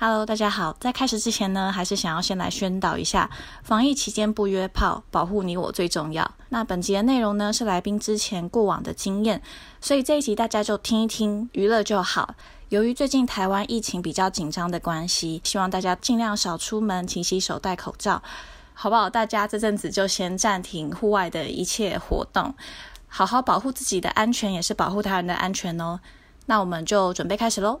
Hello，大家好。在开始之前呢，还是想要先来宣导一下，防疫期间不约炮，保护你我最重要。那本集的内容呢，是来宾之前过往的经验，所以这一集大家就听一听，娱乐就好。由于最近台湾疫情比较紧张的关系，希望大家尽量少出门，勤洗手，戴口罩，好不好？大家这阵子就先暂停户外的一切活动，好好保护自己的安全，也是保护他人的安全哦。那我们就准备开始喽。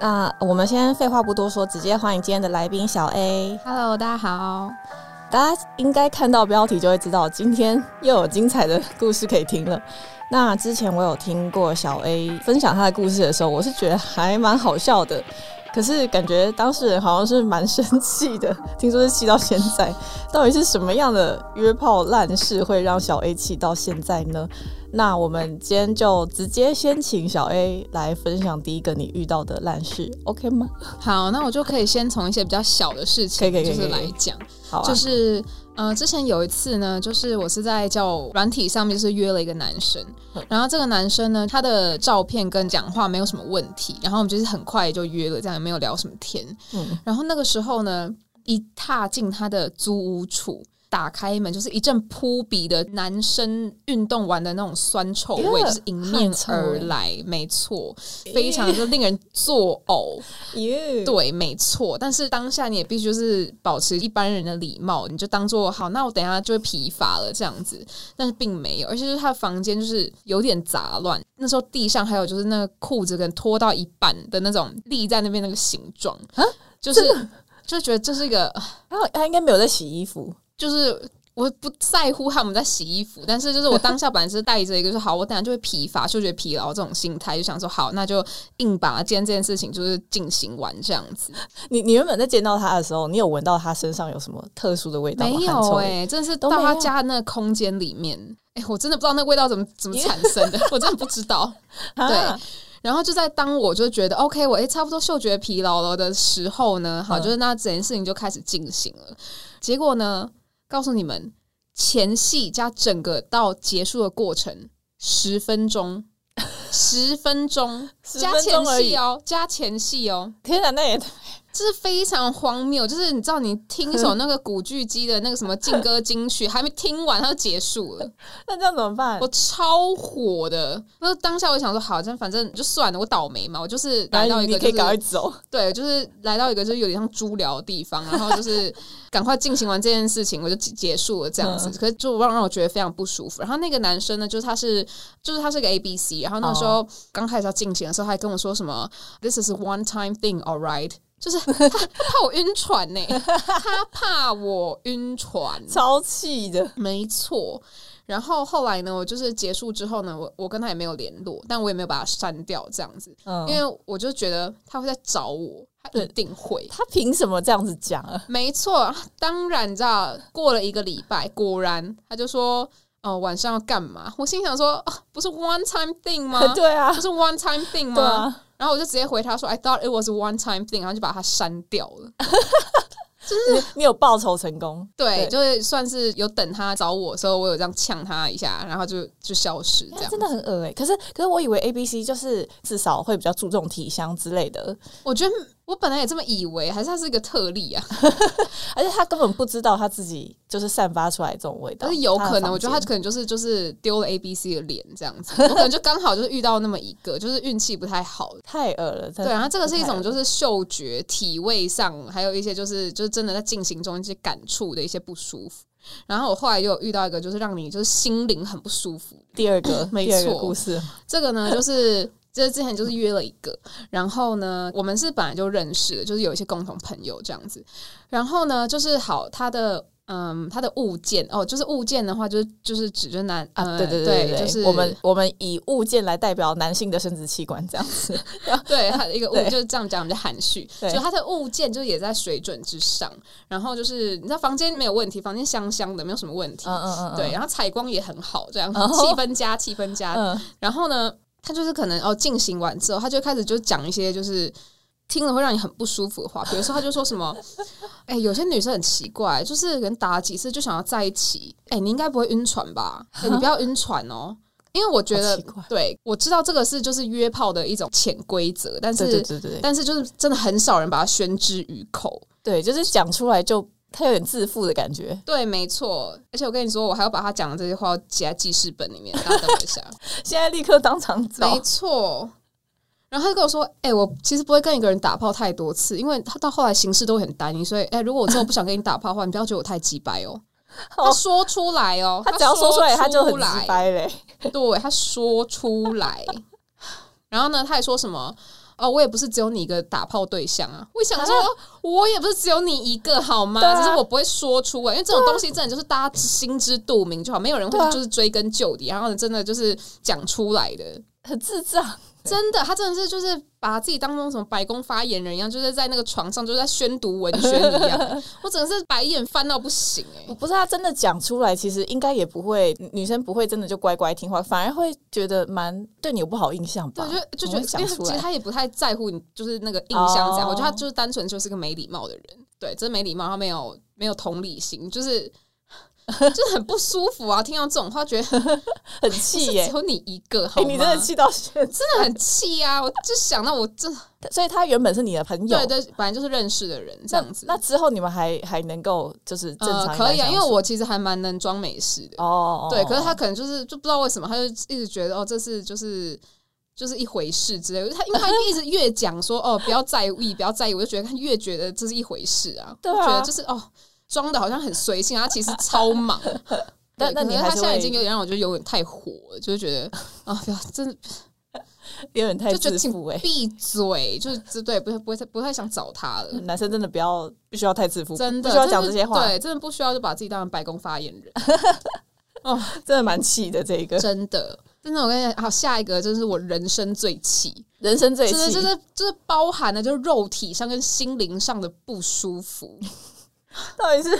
那我们先废话不多说，直接欢迎今天的来宾小 A。Hello，大家好。大家应该看到标题就会知道，今天又有精彩的故事可以听了。那之前我有听过小 A 分享他的故事的时候，我是觉得还蛮好笑的，可是感觉当事人好像是蛮生气的，听说是气到现在。到底是什么样的约炮烂事会让小 A 气到现在呢？那我们今天就直接先请小 A 来分享第一个你遇到的烂事，OK 吗？好，那我就可以先从一些比较小的事情，就是来讲，好、啊，就是呃，之前有一次呢，就是我是在交友软体上面，就是约了一个男生嗯，然后这个男生呢，他的照片跟讲话没有什么问题，然后我们就是很快就约了，这样也没有聊什么天。嗯然后那个时候呢，一踏进他的租屋处。打开门就是一阵扑鼻的男生运动完的那种酸臭味，就是迎面而来，没错，非常就令人作呕。耶，对，没错。但是当下你也必须就是保持一般人的礼貌，你就当做好，那我等一下就会疲乏了这样子。但是并没有，而且就是他的房间就是有点杂乱，那时候地上还有就是那个裤子跟脱到一半的那种立在那边那个形状啊，就是就觉得这是一个，他他应该没有在洗衣服，就是。我不在乎他们在洗衣服，但是就是我当下本来是带着一个说好，我等下就会疲乏、嗅觉疲劳这种心态，就想说好，那就硬把今天这件事情就是进行完这样子。你你原本在见到他的时候，你有闻到他身上有什么特殊的味道吗？没有哎、真的是到他家那个空间里面，哎、我真的不知道那个味道怎么怎么产生的，我真的不知道。啊对然后就在当我就觉得 OK，我哎、差不多嗅觉疲劳了的时候呢，好，嗯就是那整件事情就开始进行了。结果呢，告诉你们，前戏加整个到结束的过程十分钟，十分钟。加前戏哦，加前戏哦。天哪，那也 这是非常荒谬，就是你知道，你听一首那个古巨基的那个什么劲歌金曲，还没听完它就结束了，那这样怎么办？我超火的。那当下我想说，好，这反正就算了，我倒霉嘛，我就是来到一个就你可以赶快走，对，就是来到一个就是有点像猪寮的地方，然后就是 赶快进行完这件事情，我就结结束了这样子。嗯可是就让让我觉得非常不舒服。然后那个男生呢，就是他是就是他是个 A B C，然后那个时哦候刚开始要进行的时候，他还跟我说什么 “This is a one time thing, all right”。就是他 他怕我晕船呢、他怕我晕船，超气的。没错。然后后来呢，我就是结束之后呢，我我跟他也没有联络，但我也没有把他删掉这样子，嗯，因为我就觉得他会在找我，他一定会。他凭什么这样子讲啊？没错，当然你知道，过了一个礼拜，果然他就说，哦、晚上要干嘛？我心想说，哦，不是 one time thing 吗？对啊不，是 one time thing 吗？啊，然后我就直接回他说，I thought it was one time thing，然后就把他删掉了。就是你有报仇成功，对，对就是算是有等他找我的时候，我有这样呛他一下，然后就就消失这样。真的很恶哎、可是可是我以为 A B C 就是至少会比较注重体香之类的，我觉得我本来也这么以为，还是他是一个特例啊？而且他根本不知道他自己就是散发出来这种味道。但是有可能，我觉得他可能就是就是丢了 A B C 的脸这样子，我可能就刚好就是遇到那么一个，就是运气不太好。太恶了。对，然后这个是一种就是嗅觉、体味上，还有一些就是就是真的在进行中一些感触的一些不舒服。然后我后来又遇到一个，就是让你就是心灵很不舒服。第二个 没第二个错故事，这个呢，就是这之前就是约了一个，然后呢，我们是本来就认识的，就是有一些共同朋友这样子。然后呢，就是好，他的嗯，他的物件哦，就是物件的话，就是就是指就是男啊，呃对对对对，就是我们我们以物件来代表男性的生殖器官这样子。对他的一个物就是这样讲比较含蓄，对。就他的物件就也在水准之上，然后就是你知道房间没有问题，房间香香的没有什么问题，嗯嗯嗯，嗯。对，，然后采光也很好，这样哦。气氛佳气氛佳，嗯。然后呢，他就是可能哦进行完之后，他就开始就讲一些就是。听了会让你很不舒服的话，比如说他就说什么，哎、有些女生很奇怪，就是人打了几次就想要在一起，哎、你应该不会晕船吧？哎、你不要晕船哦，因为我觉得对我知道这个是就是约炮的一种潜规则，但是对对对但是就是真的很少人把它宣之于口。对，就是讲出来就他有点自负的感觉。对，没错，而且我跟你说，我还要把他讲的这些话写在记事本里面，大家等我一下。现在立刻当场找没，错。然后他就跟我说：“哎、我其实不会跟一个人打炮太多次，因为他到后来形式都会很单一，所以哎、如果我之后不想跟你打炮的话，你不要觉得我太鸡掰哦。”他说出来哦，他只要说出来，他就很直掰嘞。对，他说出来。然后呢，他还说什么？哦，我也不是只有你一个打炮对象啊！我想说，我也不是只有你一个，好吗？啊只是我不会说出来，因为这种东西真的就是大家心知肚明就好，没有人会就是追根究底，然后呢，真的就是讲出来的。很智障，真的，他真的是就是把自己当成什么白宫发言人一样，就是在那个床上就是在宣读文宣一样。我真的是白眼翻到不行哎、我不是他真的讲出来，其实应该也不会，女生不会真的就乖乖听话，反而会觉得蛮对你有不好印象吧？对，就就觉得，讲因为其实出来。他也不太在乎你，就是那个印象这样。哦我觉得他就是单纯就是个没礼貌的人，对，真没礼貌，他没有没有同理心，就是 就是很不舒服啊！听到这种话，觉得 很气耶只！有你一个，好？你真的气到现在，真的很气啊！我就想到我这所以他原本是你的朋友，对对，本来就是认识的人这样子。那之后你们还还能够就是正常、呃，可以啊，因为我其实还蛮能装没事的。哦，对，可是他可能就是就不知道为什么，他就一直觉得哦，这是就是就是一回事之类的。他因为他一直越讲说哦，不要在意，不要在意，我就觉得他越觉得这是一回事啊。对觉得就是哦，装的好像很随性，他其实超忙。但那对可是他你还是会现在已经有点让我觉得有点太火了，就是觉得啊，真的 有点太就自负哎、闭嘴，就是这对不会不会太不太想找他了。男生真的不要不需要太自负，真的不需要讲这些话，对，真的不需要就把自己当成白宫发言人。哦真的蛮气的。这个真的，真的，我跟你讲，好，下一个就是我人生最气，人生最气，就是就是包含了就是肉体上跟心灵上的不舒服。到底是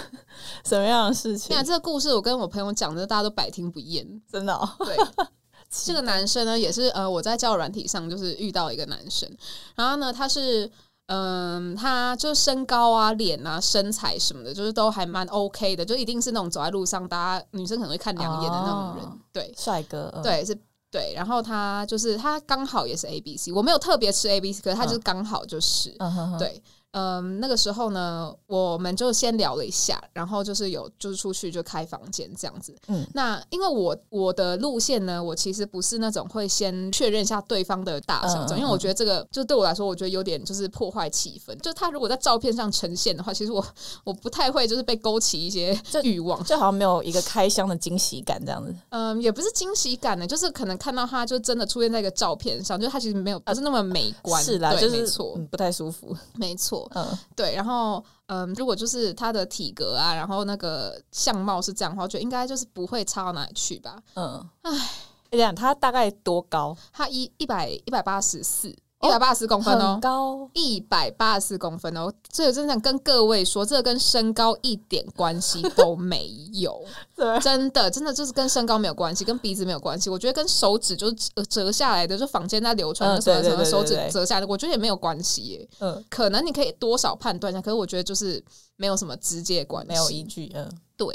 什么样的事情你？看这个故事，我跟我朋友讲的，大家都百听不厌。真的、哦，对，这个男生呢，也是呃，我在交友软体上就是遇到一个男生，然后呢，他是。嗯，他就身高啊、脸啊、身材什么的，就是都还蛮 OK 的，就一定是那种走在路上，大家女生可能会看两眼的那种人。哦对，帅哥，嗯，对，是，对。然后他就是他刚好也是 A B C，我没有特别吃 A B C，可是他就是刚好就是，对。嗯，那个时候呢，我们就先聊了一下，然后就是有就是出去就开房间这样子。嗯，那因为我我的路线呢，我其实不是那种会先确认一下对方的大小，嗯嗯因为我觉得这个就对我来说，我觉得有点就是破坏气氛。就他如果在照片上呈现的话，其实我我不太会就是被勾起一些欲望。就好像没有一个开箱的惊喜感这样子。嗯，也不是惊喜感呢，就是可能看到他就真的出现在一个照片上，就是他其实没有不是那么美观，是啦，就是没错，嗯，不太舒服。没错，嗯，对。然后嗯，如果就是他的体格啊，然后那个相貌是这样的话，我觉得应该就是不会差到哪里去吧。嗯，唉，这样他大概多高？他一一百一百八十四，一百八十公分哦很。高，一百八十四公分哦，这个真的想跟各位说，这个跟身高一点关系都 没有。对，真的，真的就是跟身高没有关系，跟鼻子没有关系。我觉得跟手指就是折折下来的，就坊间在流传嗯的什么什么手指折下来的，我觉得也没有关系耶。嗯，可能你可以多少判断一下，可是我觉得就是没有什么直接关系，没有依据。嗯，对。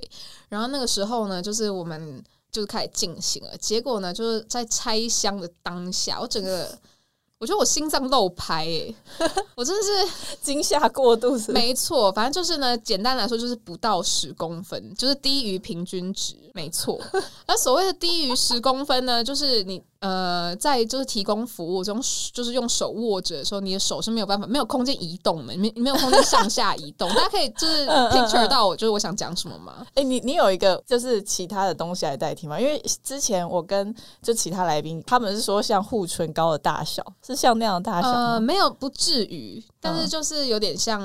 然后那个时候呢，就是我们就是开始进行了，结果呢，就是在拆箱的当下，我整个。我觉得我心脏漏拍诶、我真的是惊吓过度没错，反正就是呢，简单来说就是不到十公分，就是低于平均值，没错。那所谓的低于十公分呢，就是你呃，在就是提供服务中，就是用手握着的时候，你的手是没有办法没有空间移动的，没没有空间上下移动。大家可以就是 picture 到我就是我想讲什么吗？哎、你你有一个就是其他的东西来代替吗？因为之前我跟就其他来宾，他们是说像护唇膏的大小，是像那样的大小呃，没有不至于，但是嗯就是有点像，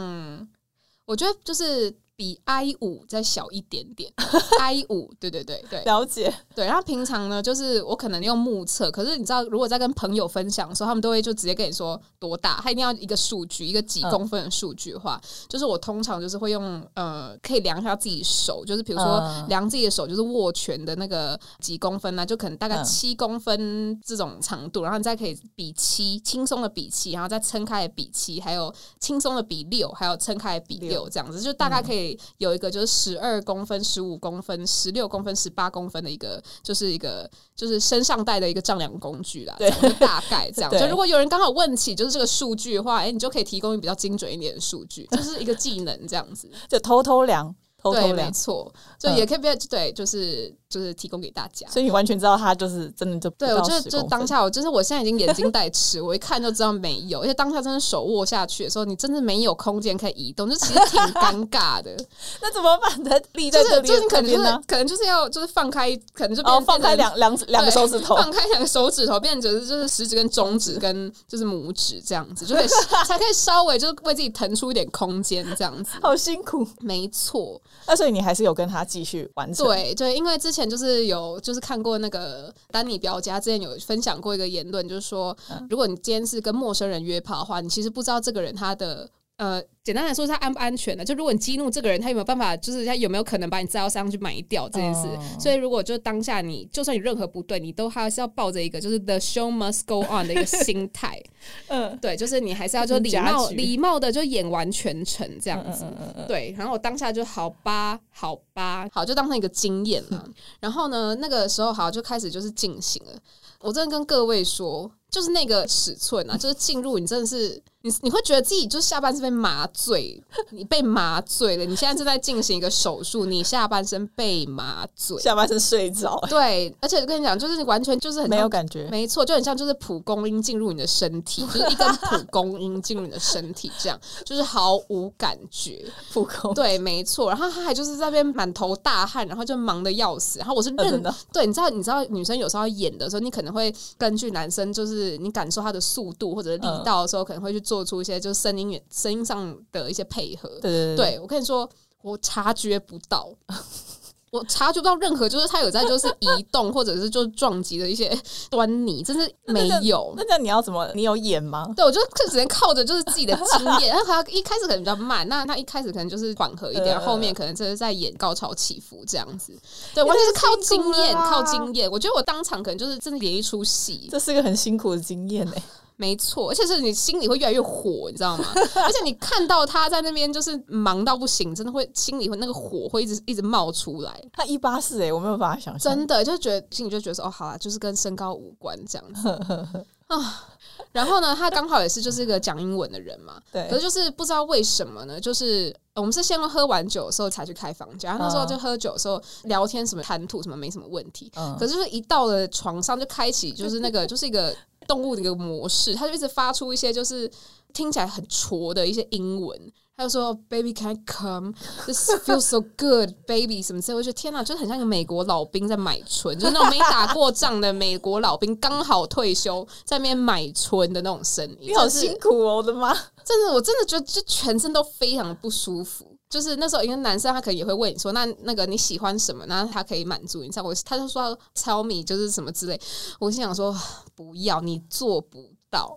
我觉得就是比 I 五再小一点点，I 五，对对对对了解，对。然后平常呢，就是我可能用目测，可是你知道，如果在跟朋友分享的时候，他们都会就直接跟你说多大，他一定要一个数据，一个几公分的数据的话，就是我通常就是会用呃，可以量一下自己手，就是比如说量自己的手，就是握拳的那个几公分呢，就可能大概七公分这种长度，然后你再可以比七，轻松的比七，然后再撑开比七，还有轻松的比六，还有撑开比六，这样子就大概可以。有一个就是十二公分、十五公分、十六公分、十八公分的一个，就是一个就是身上带的一个丈量工具啦。对，大概这样。就如果有人刚好问起就是这个数据的话，哎，你就可以提供比较精准一点的数据，就是一个技能这样子，就偷偷量，偷偷量，没错，就也可以不要对，就是。就是提供给大家，所以你完全知道他就是真的就对我就就当下我就是我现在已经眼睛带吃，我一看就知道没有，而且当下真的手握下去的时候，你真的没有空间可以移动，就其实挺尴尬的。那怎么办？的立在这里，可能就是可能就是要就是放开，可能就哦放开两两两个手指头，放开两个手指头，变成就是食指跟中指跟就是拇指这样子，就可以才可以稍微就是为自己腾出一点空间这样子。好辛苦，没错。那所以你还是有跟他继续完成？对对，因为之前就是有。就是看过那个丹尼表家之前有分享过一个言论，就是说，如果你今天是跟陌生人约炮的话，你其实不知道这个人他的。呃，简单来说，他安不安全呢？就如果你激怒这个人，他有没有办法？就是他有没有可能把你载到山上去埋掉这件事？所以，如果就当下你，就算你任何不对，你都还是要抱着一个就是 the show must go on 的一个心态。嗯，对，就是你还是要就礼貌礼貌的就演完全程这样子。对，然后我当下就好吧，好吧，好就当成一个经验了。然后呢，那个时候好就开始就是进行了。我真的跟各位说。就是那个尺寸啊，就是进入你真的是你你会觉得自己就下半身被麻醉，你被麻醉了。你现在正在进行一个手术，你下半身被麻醉，下半身睡着。对，而且跟你讲，就是完全就是很没有感觉，没错，就很像就是蒲公英进入你的身体，就是一根蒲公英进入你的身体，这样就是毫无感觉。蒲公对，没错。然后他还就是在那边满头大汗，然后就忙的要死。然后我是认的，对，你知道，你知道女生有时候演的时候，你可能会根据男生就是。你感受他的速度或者力道的时候，可能会去做出一些就是声音声音上的一些配合。对对对，我跟你说，我察觉不到，我察觉不到任何就是他有在就是移动或者是就是撞击的一些端倪，真是没有。那那你要怎么？你有演吗？对，我就只能靠着就是自己的经验。然后他一开始可能比较慢，那他一开始可能就是缓和一点，后面可能就是在演高潮起伏这样子。对，完全是靠经验，靠经验。我觉得我当场可能就是真的演一出戏，这是一个很辛苦的经验哎。没错，而且是你心里会越来越火，你知道吗？而且你看到他在那边就是忙到不行，真的会心里会那个火会一直一直冒出来。他一八四哎，我没有办法想象，真的就觉得心里就觉得说哦，好啊，就是跟身高无关这样子 啊。然后呢，他刚好也是就是一个讲英文的人嘛，对。可是就是不知道为什么呢，就是我们是先喝完酒的时候才去开房间，然后那时候就喝酒的时候聊天什么谈吐什么没什么问题，可是就是一到了床上就开启就是那个就是一个。动物的一个模式，他就一直发出一些就是听起来很挫的一些英文，他就说 “baby can come, this feels so good, baby” 什么之类，我觉得天哪，就是很像一个美国老兵在买春，就是那种没打过仗的美国老兵刚好退休在那边买春的那种声音，你好辛苦哦，我的妈！真的，我真的觉得就全身都非常的不舒服。就是那时候，因为男生他可能也会问你说：“那那个你喜欢什么？”然后他可以满足你。像我，他就说“ tell me 就是什么之类。我心想说：“不要，你做不到。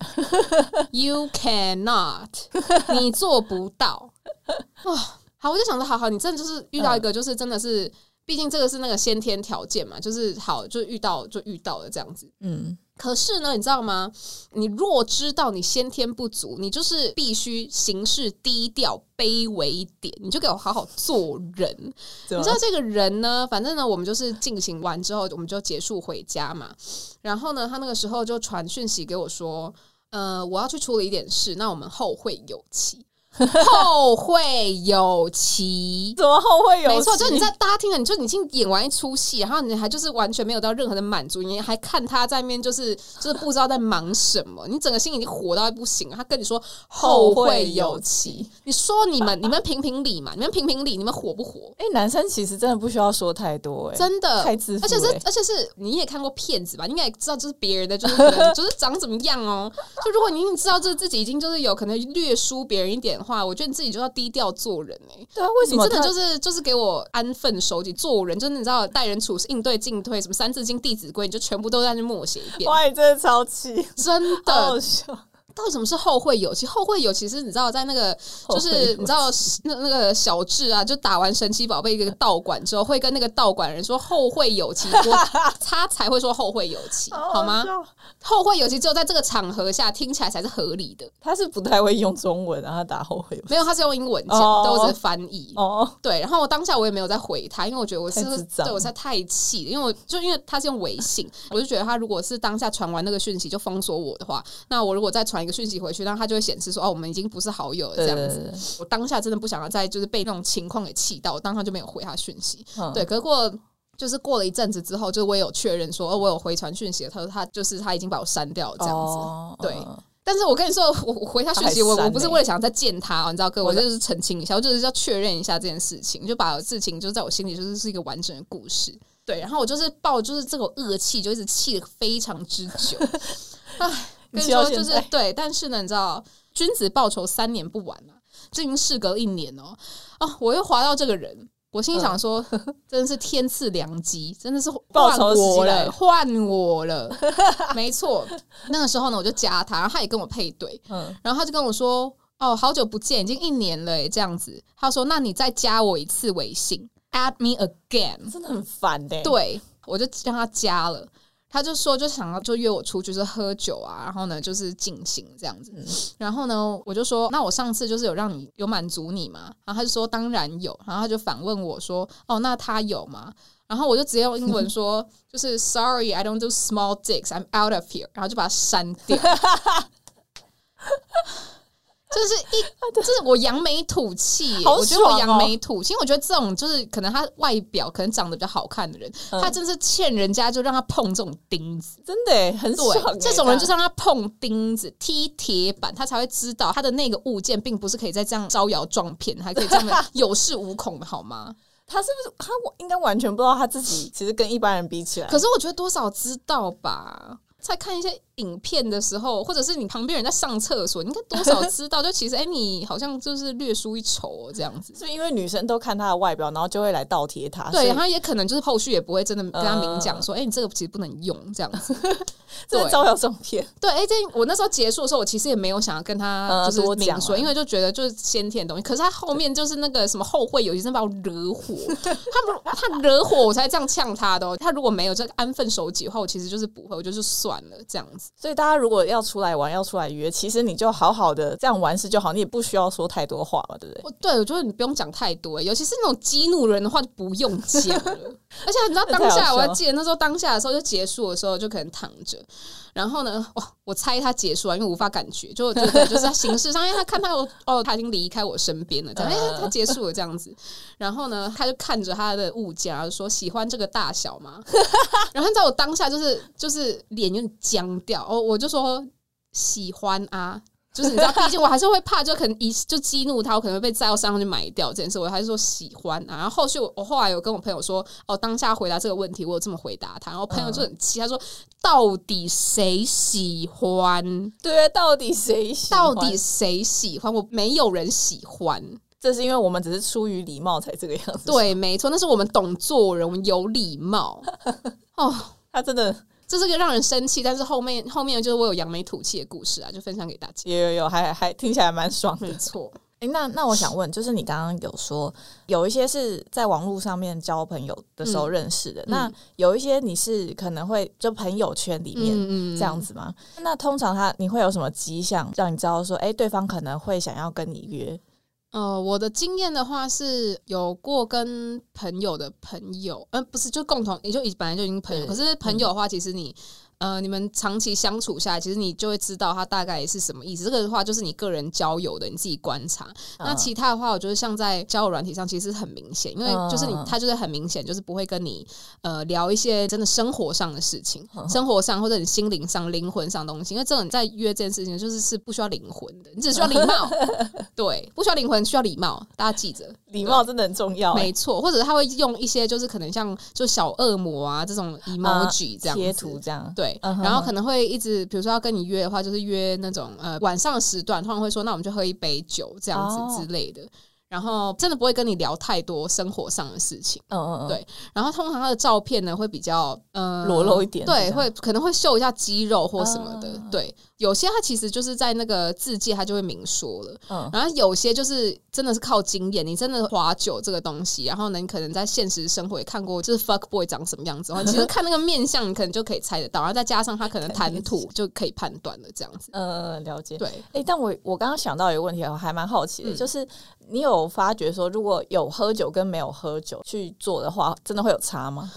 ”You cannot，你做不到。哦，好，我就想说，好好，你真的就是遇到一个，就是真的是，毕竟这个是那个先天条件嘛，就是好，就遇到就遇到了这样子。嗯。可是呢，你知道吗？你若知道你先天不足，你就是必须行事低调、卑微一点，你就给我好好做人。你知道这个人呢？反正呢，我们就是进行完之后，我们就结束回家嘛。然后呢，他那个时候就传讯息给我说：“呃，我要去处理一点事，那我们后会有期。” 后会有期，怎么后会有？没错，就你在大家听了，你就已经演完一出戏，然后你还就是完全没有到任何的满足，你还看他在面就是就是不知道在忙什么，你整个心已经火到不行。他跟你说后会有期，你说你们你们评评理嘛？你们评评理，你们火不火？哎，男生其实真的不需要说太多，哎，真的太自负，而且是而且是你也看过骗子吧？应该也知道这是别人的，就是就是长怎么样哦？就如果你知道这自己已经就是有可能略输别人一点。的话，我觉得你自己就要低调做人哎、对啊，为什么你真的就是就是给我安分守己做人，就是你知道待人处事、应对进退，什么三字经、弟子规，你就全部都在那默写一遍。哇，你真的超气，真的，笑。到底什么是后会有期？后会有期是你知道在那个就是你知道那那个小智啊，就打完神奇宝贝一个道馆之后，会跟那个道馆人说后会有期，我 他才会说后会有期，好吗？后会有期只有在这个场合下听起来才是合理的。他是不太会用中文，然后打后会有没有，他是用英文讲，哦都是翻译。哦，对，然后我当下我也没有再回他，因为我觉得我是对我实在太气了，因为我就因为他是用微信，我就觉得他如果是当下传完那个讯息就封锁我的话，那我如果再传一个讯息回去，然后他就会显示说哦，我们已经不是好友了这样子。我当下真的不想要再就是被那种情况给气到，我当下就没有回他讯息。嗯对，可是过就是过了一阵子之后，就我也有确认说，哦，我有回传讯息了，他说他就是他已经把我删掉了这样子。哦对嗯但是我跟你说，我我回他讯息，我我不是为了想再见他、哦，你知道哥，我我就是澄清一下，我就是要确认一下这件事情，就把事情就在我心里就是是一个完整的故事。对，然后我就是抱就是这种恶气，就一直气得非常之久。唉，跟你说就是对，但是呢，你知道，君子报仇三年不晚啊，这已经事隔一年哦。啊，我又划到这个人。我心想说，真的是天赐良机，真的是换我了了，换我了，没错。那个时候呢，我就加他，然后他也跟我配对，嗯，然后他就跟我说：“哦，好久不见，已经一年了诶，这样子。”他说：“那你再加我一次微信，add me again。真的很烦的。”，对，我就让他加了。他就说，就想要就约我出去，就是喝酒啊，然后呢，就是尽兴这样子。然后呢，我就说，那我上次就是有让你有满足你吗？然后他就说，当然有。然后他就反问我说，哦，那他有吗？然后我就直接用英文说，就是 Sorry, I don't do small dicks, I'm out of here。然后就把它删掉。就是一，就是我扬眉吐气我觉得我扬眉吐气，因为我觉得这种就是可能他外表可能长得比较好看的人，嗯他真是欠人家就让他碰这种钉子。真的耶很这种人就是让他碰钉子、踢铁板，他才会知道他的那个物件并不是可以再这样招摇撞骗，还可以这样的 有恃无恐的好吗？他是不是他应该完全不知道他自己其实跟一般人比起来，可是我觉得多少知道吧。再看一些影片的时候，或者是你旁边人在上厕所，你应该多少知道，就其实哎、你好像就是略输一筹哦，这样子。是因为女生都看他的外表，然后就会来倒贴他？对，然后也可能就是后续也不会真的跟他明讲嗯说，哎、你这个其实不能用这样子。对真的招摇撞骗。对，哎、这我那时候结束的时候，我其实也没有想要跟他呃就是多讲明说，啊因为就觉得就是先天的东西。可是他后面就是那个什么后会有期，真的把我惹火。他不，他惹火我才这样呛他的、哦。他如果没有这个安分守己的话，我其实就是不会，我就是算了这样子。所以大家如果要出来玩，要出来约，其实你就好好的这样玩事就好，你也不需要说太多话嘛，对不对？我对我觉得你不用讲太多，尤其是那种激怒人的话就不用讲了。而且你知道当下，我还记得那时候当下的时候就结束的时候，就可能躺着，然后呢，哇，我猜他结束了，因为无法感觉，就我觉得，就是形式上，因为他看他有哦，他已经离开我身边了，这样，哎、嗯他结束了这样子，然后呢，他就看着他的物件，然后说喜欢这个大小吗？然后在我当下就是就是脸有点僵掉，哦，我就说喜欢啊。就是你知道，毕竟我还是会怕，就可能一就激怒他，我可能会被载到山上去买掉这件事。我还是说喜欢啊。然后后续我我后来有跟我朋友说，哦，当下回答这个问题，我有这么回答他。然后朋友就很气，他说到底谁喜欢？对，到底谁喜到底谁喜欢？我没有人喜欢。这是因为我们只是出于礼貌才这个样子。，对，没错，那是我们懂做人，我们有礼貌。哦，他真的这是个让人生气，但是后面后面就是我有扬眉吐气的故事啊，就分享给大家。有有有，还还听起来蛮爽的没。错，诶，那那我想问，就是你刚刚有说有一些是在网络上面交朋友的时候认识的，那有一些你是可能会就朋友圈里面嗯这样子吗？那通常他你会有什么迹象让你知道说，哎、对方可能会想要跟你约？呃，我的经验的话是有过跟朋友的朋友，呃，不是就共同，也就已本来就已经朋友，可是朋友的话，其实你。呃，你们长期相处下来，其实你就会知道他大概是什么意思。这个的话，就是你个人交友的，你自己观察。那嗯其他的话，我觉得像在交友软体上，其实很明显，因为就是你嗯他就是很明显，就是不会跟你呃聊一些真的生活上的事情，嗯生活上或者你心灵上、灵魂上的东西。因为这种在约这件事情，就是是不需要灵魂的，你只需要礼貌。对，不需要灵魂，需要礼貌，大家记着。礼貌真的很重要、欸，没错，或者他会用一些就是可能像就小恶魔啊这种 emoji 这样子贴图这样。对，然后可能会一直，比如说要跟你约的话，就是约那种呃晚上时段，通常会说那我们就喝一杯酒这样哦子之类的。然后真的不会跟你聊太多生活上的事情。嗯嗯嗯，对然后通常他的照片呢会比较呃裸露一点对，会可能会秀一下肌肉或什么的。啊对，有些他其实就是在那个字界他就会明说了，嗯然后有些就是真的是靠经验，你真的划酒这个东西，然后呢，你可能在现实生活也看过，就是 fuck boy 长什么样子的话，其实看那个面相，你可能就可以猜得到，然后再加上他可能谈吐，就可以判断了这样子。呃，了解。对，哎、但我我刚刚想到一个问题，我还蛮好奇的，嗯就是你有发觉说，如果有喝酒跟没有喝酒去做的话，真的会有差吗？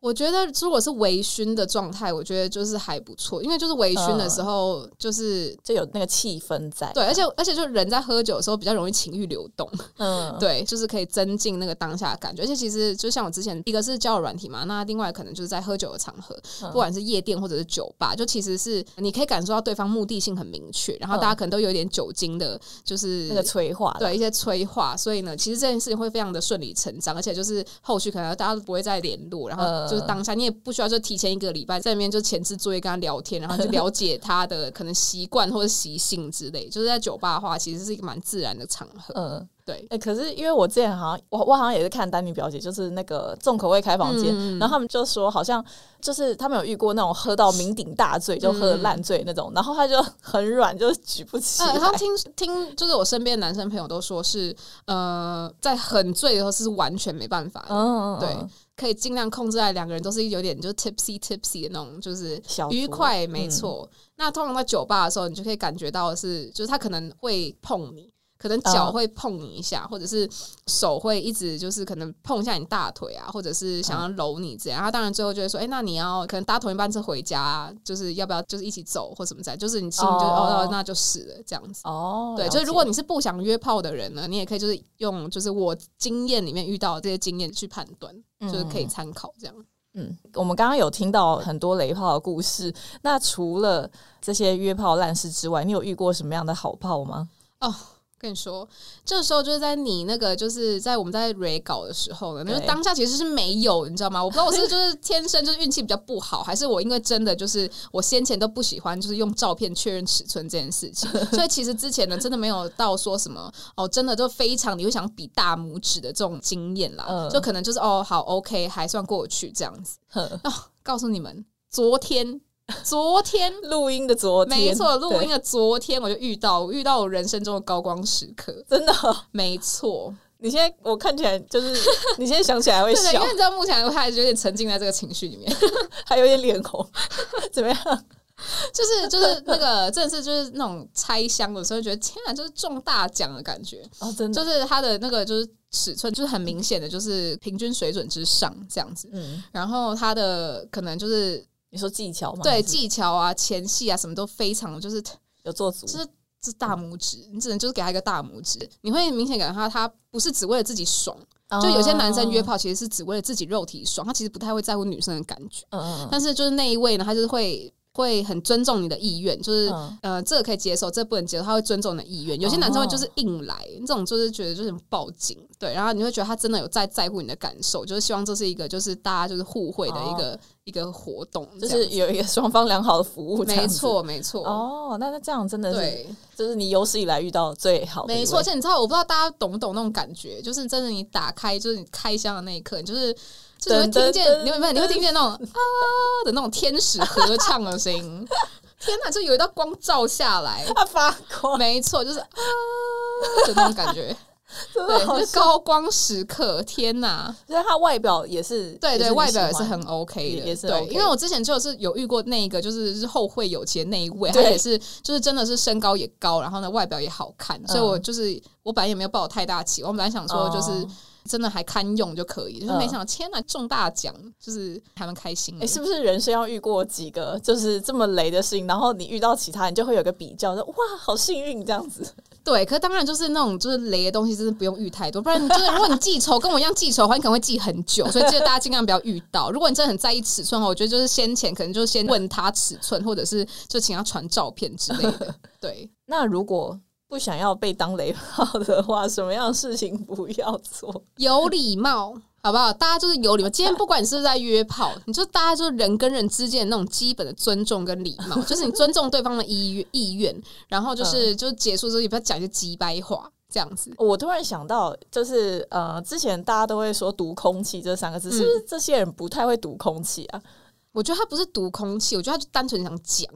我觉得如果是微醺的状态，我觉得就是还不错，因为就是微醺的时候，就是、就有那个气氛在。对，而且而且就人在喝酒的时候比较容易情欲流动，嗯，对，就是可以增进那个当下的感觉。而且其实就像我之前一个是交友软体嘛，那另外可能就是在喝酒的场合，嗯。不管是夜店或者是酒吧，就其实是你可以感受到对方目的性很明确，然后大家可能都有一点酒精的，就是那个催化的，对一些催化，所以呢，其实这件事情会非常的顺理成章，而且就是后续可能大家都不会再联络，然后嗯就是当下你也不需要就提前一个礼拜在那边就前置作业跟他聊天，然后就了解 他的可能习惯或者习性之类。就是在酒吧的话，其实是一个蛮自然的场合。嗯。对，哎、可是因为我之前好像我我好像也是看丹尼表姐，就是那个重口味开房间，嗯嗯然后他们就说好像就是他们有遇过那种喝到酩酊大醉就喝得烂醉那种，然后他就很软，就举不起来。呃，他听听，就是我身边的男生朋友都说是，呃，在很醉的时候是完全没办法的，嗯，嗯对嗯可以尽量控制在两个人都是有点就 tipsy tipsy 的那种，就是愉快，嗯没错。那通常在酒吧的时候，你就可以感觉到的是，就是他可能会碰你。可能脚哦会碰你一下，或者是手会一直就是可能碰一下你大腿啊，或者是想要揉你这样。他当然最后就会说：“哎、那你要可能搭同一班车回家、啊，就是要不要就是一起走或什么在。”就是你心里就哦哦那就是了这样子。哦，对，就是如果你是不想约炮的人呢，你也可以就是用就是我经验里面遇到的这些经验去判断，就是可以参考这样。嗯，我们刚刚有听到很多雷炮的故事，那除了这些约炮烂事之外，你有遇过什么样的好炮吗？跟你说，这时候就是在你那个就是在我们在 re 稿的时候呢，那对就当下其实是没有，你知道吗？我不知道我是就是天生就是运气比较不好，还是我因为真的就是我先前都不喜欢就是用照片确认尺寸这件事情，所以其实之前呢真的没有到说什么哦，真的就非常你会想比大拇指的这种经验啦，嗯就可能就是哦好 OK 还算过去这样子。呵哦，告诉你们，昨天 昨天录音的昨天，没错，录音的昨天我就遇到，我遇到我人生中的高光时刻。真的？哦、没错，你现在我看起来就是，你现在想起来会笑，因笑为，你知道目前我还是有点沉浸在这个情绪里面，还有点脸红，怎么样？就是就是那个真的是就是那种拆箱的时候，觉得天啊，就是中大奖的感觉，哦，真的，就是它的那个就是尺寸就是很明显的就是平均水准之上这样子，嗯，然后它的可能就是你说技巧吗？对技巧啊、前戏啊什么都非常就是有做足，就是这大拇指，你只能就是给他一个大拇指，你会明显感觉到他不是只为了自己爽，就有些男生约哦，炮其实是只为了自己肉体爽，他其实不太会在乎女生的感觉。嗯。但是就是那一位呢，他就是会会很尊重你的意愿，就是、嗯。呃，这个可以接受，这个不能接受，他会尊重你的意愿。有些男生会就是硬来，这种就是觉得就是报警，对，然后你会觉得他真的有在在乎你的感受，就是希望这是一个就是大家就是互惠的一个、一个活动，哦就是有一个双方良好的服务。没错没错。哦，那那这样真的是，对，就是你有史以来遇到最好的，没错，而且你知道，我不知道大家懂不懂那种感觉，就是真的，你打开，就是你开箱的那一刻，你就是就是你会听见，你会没有？你会听见那种啊的那种天使合唱的声音。天哪，就有一道光照下来，他发光，没错，就是啊的那种感觉，对，就是。高光时刻。天哪，所以它外表也是，对对，外表也是很 OK 的，对因为我之前就是有遇过那一个，就是是后会有期的那一位，他也是就是真的是身高也高，然后呢外表也好看，所以我就是我本来也没有抱有太大期望，我本来想说就是哦真的还堪用就可以，就是没嗯想到天哪中大奖，就是还蛮开心的。哎、是不是人生要遇过几个就是这么雷的事情，然后你遇到其他，你就会有个比较，说哇，好幸运这样子。对，可是当然就是那种就是雷的东西，真的不用遇太多，不然你就是如果你记仇跟我一样记仇的话，你可能会记很久，所以记得大家尽量不要遇到。如果你真的很在意尺寸的话，我觉得就是先前可能就先问他尺寸，或者是就请他传照片之类的。对，那如果不想要被当雷炮的话，什么样的事情不要做？有礼貌，好不好？大家就是有礼貌。今天不管你是不是在约炮，你就大家就是人跟人之间的那种基本的尊重跟礼貌，就是你尊重对方的意意愿，然后就是就是结束之后也不要讲一些鸡掰话，这样子。我突然想到，就是呃，之前大家都会说“读空气”这三个字，是不是这些人不太会读空气啊？我觉得他不是读空气，我觉得他就单纯想讲。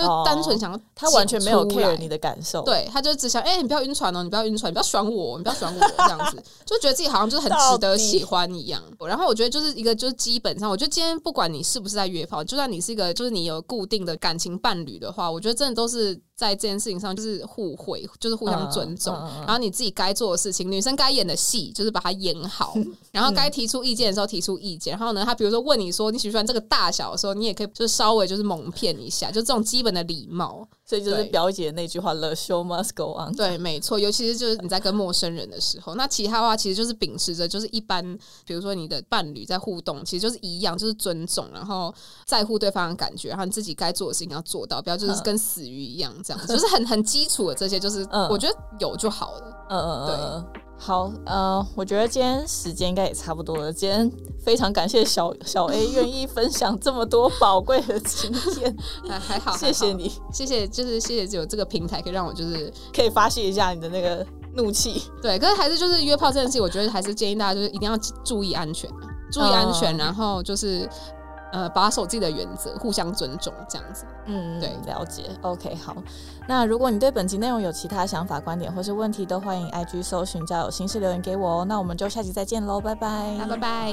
他就单纯想要，他完全没有 care 你的感受，对，他就只想，哎，你不要晕船哦，你不要晕船，你不要选我，你不要选我，这样子，就觉得自己好像就是很值得喜欢一样。然后我觉得就是一个，就是基本上，我觉得今天不管你是不是在约炮，就算你是一个，就是你有固定的感情伴侣的话，我觉得真的都是。在这件事情上，就是互惠，就是互相尊重。然后你自己该做的事情，女生该演的戏，就是把它演好。然后该提出意见的时候提出意见。然后呢，他比如说问你说你喜欢这个大小的时候，你也可以就是稍微就是蒙骗一下，就这种基本的礼貌。所以就是表姐那句话：“The show must go on。”对，没错。尤其是就是你在跟陌生人的时候，那其他的话其实就是秉持着就是一般，比如说你的伴侣在互动，其实就是一样，就是尊重，然后在乎对方的感觉，然后你自己该做的事情要做到，不要就是跟死鱼一样。这样就是很很基础的这些，就是我觉得有就好了。嗯嗯嗯，对，好，呃，我觉得今天时间应该也差不多了。今天非常感谢小小 A 愿意分享这么多宝贵的经验，还好，谢谢你，谢谢，就是谢谢有这个平台可以让我就是可以发泄一下你的那个怒气。对，可是还是就是约炮这件事，我觉得还是建议大家就是一定要注意安全，注意安全，然后就是。呃，把守自己的原则，互相尊重，这样子。嗯，对，了解。OK，好。那如果你对本集内容有其他想法、观点或是问题，都欢迎 IG 搜寻“交友心事”留言给我哦。那我们就下期再见喽，拜拜。拜拜。